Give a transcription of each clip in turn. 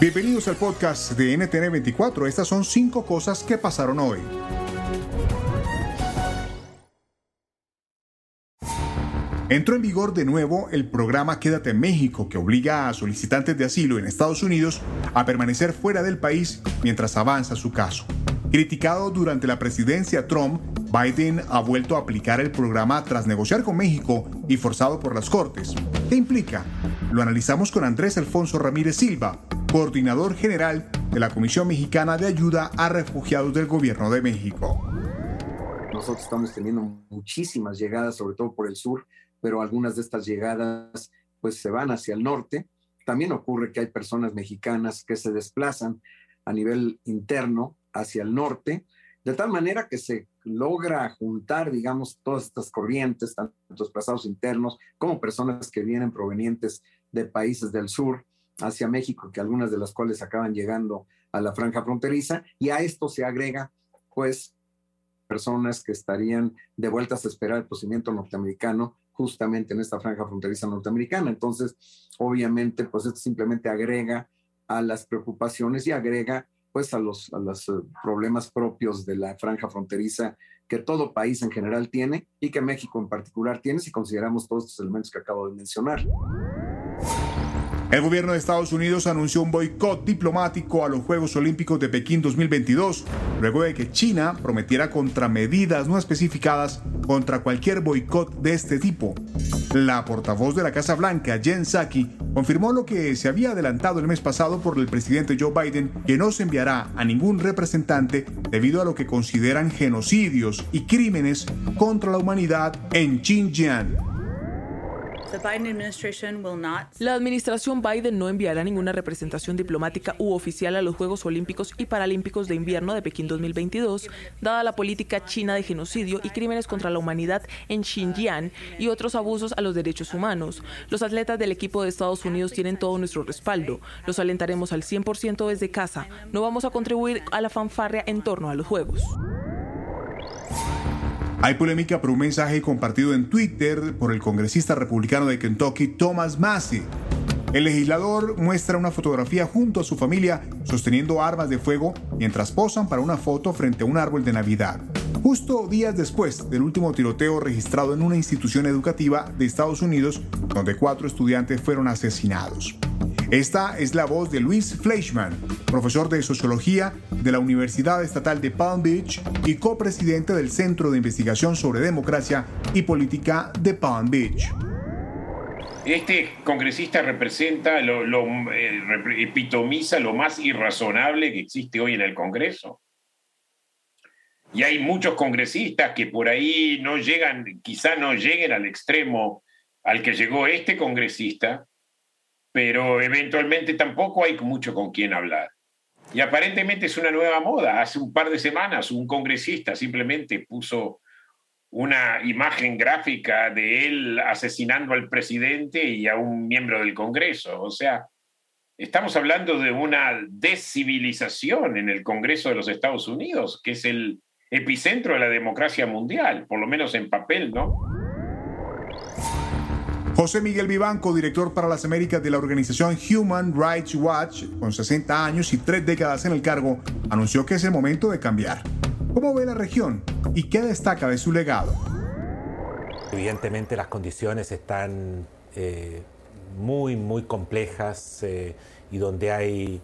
Bienvenidos al podcast de NTN 24. Estas son cinco cosas que pasaron hoy. Entró en vigor de nuevo el programa Quédate en México, que obliga a solicitantes de asilo en Estados Unidos a permanecer fuera del país mientras avanza su caso. Criticado durante la presidencia Trump, Biden ha vuelto a aplicar el programa tras negociar con México y forzado por las Cortes. ¿Qué implica? Lo analizamos con Andrés Alfonso Ramírez Silva, coordinador general de la Comisión Mexicana de Ayuda a Refugiados del Gobierno de México. Nosotros estamos teniendo muchísimas llegadas, sobre todo por el sur, pero algunas de estas llegadas pues se van hacia el norte. También ocurre que hay personas mexicanas que se desplazan a nivel interno hacia el norte, de tal manera que se logra juntar, digamos, todas estas corrientes, tanto desplazados internos como personas que vienen provenientes de países del sur hacia México, que algunas de las cuales acaban llegando a la franja fronteriza, y a esto se agrega, pues, personas que estarían de vueltas a esperar el procedimiento norteamericano justamente en esta franja fronteriza norteamericana. Entonces, obviamente, pues esto simplemente agrega a las preocupaciones y agrega pues a los, a los eh, problemas propios de la franja fronteriza que todo país en general tiene y que México en particular tiene si consideramos todos estos elementos que acabo de mencionar. El gobierno de Estados Unidos anunció un boicot diplomático a los Juegos Olímpicos de Pekín 2022, luego de que China prometiera contramedidas no especificadas contra cualquier boicot de este tipo. La portavoz de la Casa Blanca, Jen Psaki, confirmó lo que se había adelantado el mes pasado por el presidente Joe Biden, que no se enviará a ningún representante debido a lo que consideran genocidios y crímenes contra la humanidad en Xinjiang. La administración Biden no enviará ninguna representación diplomática u oficial a los Juegos Olímpicos y Paralímpicos de Invierno de Pekín 2022, dada la política china de genocidio y crímenes contra la humanidad en Xinjiang y otros abusos a los derechos humanos. Los atletas del equipo de Estados Unidos tienen todo nuestro respaldo. Los alentaremos al 100% desde casa. No vamos a contribuir a la fanfarria en torno a los Juegos. Hay polémica por un mensaje compartido en Twitter por el congresista republicano de Kentucky, Thomas Massey. El legislador muestra una fotografía junto a su familia sosteniendo armas de fuego mientras posan para una foto frente a un árbol de Navidad. Justo días después del último tiroteo registrado en una institución educativa de Estados Unidos donde cuatro estudiantes fueron asesinados. Esta es la voz de Luis Fleischman, profesor de Sociología de la Universidad Estatal de Palm Beach y copresidente del Centro de Investigación sobre Democracia y Política de Palm Beach. Este congresista representa, lo, eh, epitomiza lo más irrazonable que existe hoy en el Congreso. Y hay muchos congresistas que por ahí no llegan, quizá no lleguen al extremo al que llegó este congresista, pero eventualmente tampoco hay mucho con quien hablar. Y aparentemente es una nueva moda. Hace un par de semanas un congresista simplemente puso una imagen gráfica de él asesinando al presidente y a un miembro del Congreso. O sea, estamos hablando de una descivilización en el Congreso de los Estados Unidos, que es el epicentro de la democracia mundial, por lo menos en papel, ¿no? José Miguel Vivanco, director para las Américas de la organización Human Rights Watch, con 60 años y tres décadas en el cargo, anunció que es el momento de cambiar. ¿Cómo ve la región y qué destaca de su legado? Evidentemente las condiciones están eh, muy, muy complejas y donde hay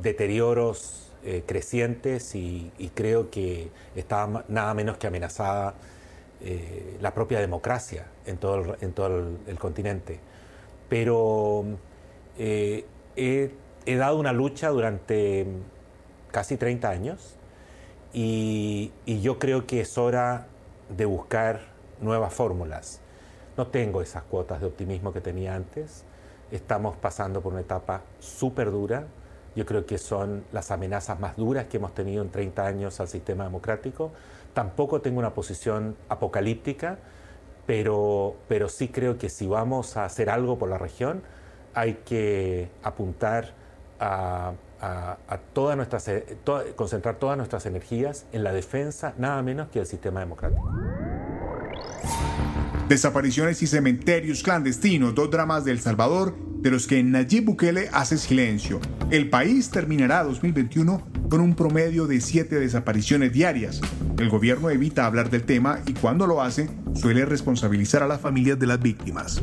deterioros crecientes y, creo que está nada menos que amenazada la propia democracia en todo el continente pero eh, he, dado una lucha durante casi 30 años y, yo creo que es hora de buscar nuevas fórmulas. No tengo esas cuotas de optimismo que tenía antes. Estamos pasando por una etapa súper dura. Yo creo que son las amenazas más duras que hemos tenido en 30 años al sistema democrático. Tampoco tengo una posición apocalíptica, pero, pero sí creo que si vamos a hacer algo por la región, hay que apuntar a, todas nuestras, concentrar todas nuestras energías en la defensa nada menos que del sistema democrático. Desapariciones y cementerios clandestinos, dos dramas de El Salvador, de los que Nayib Bukele hace silencio. El país terminará 2021 con un promedio de siete desapariciones diarias. El gobierno evita hablar del tema y cuando lo hace, suele responsabilizar a las familias de las víctimas.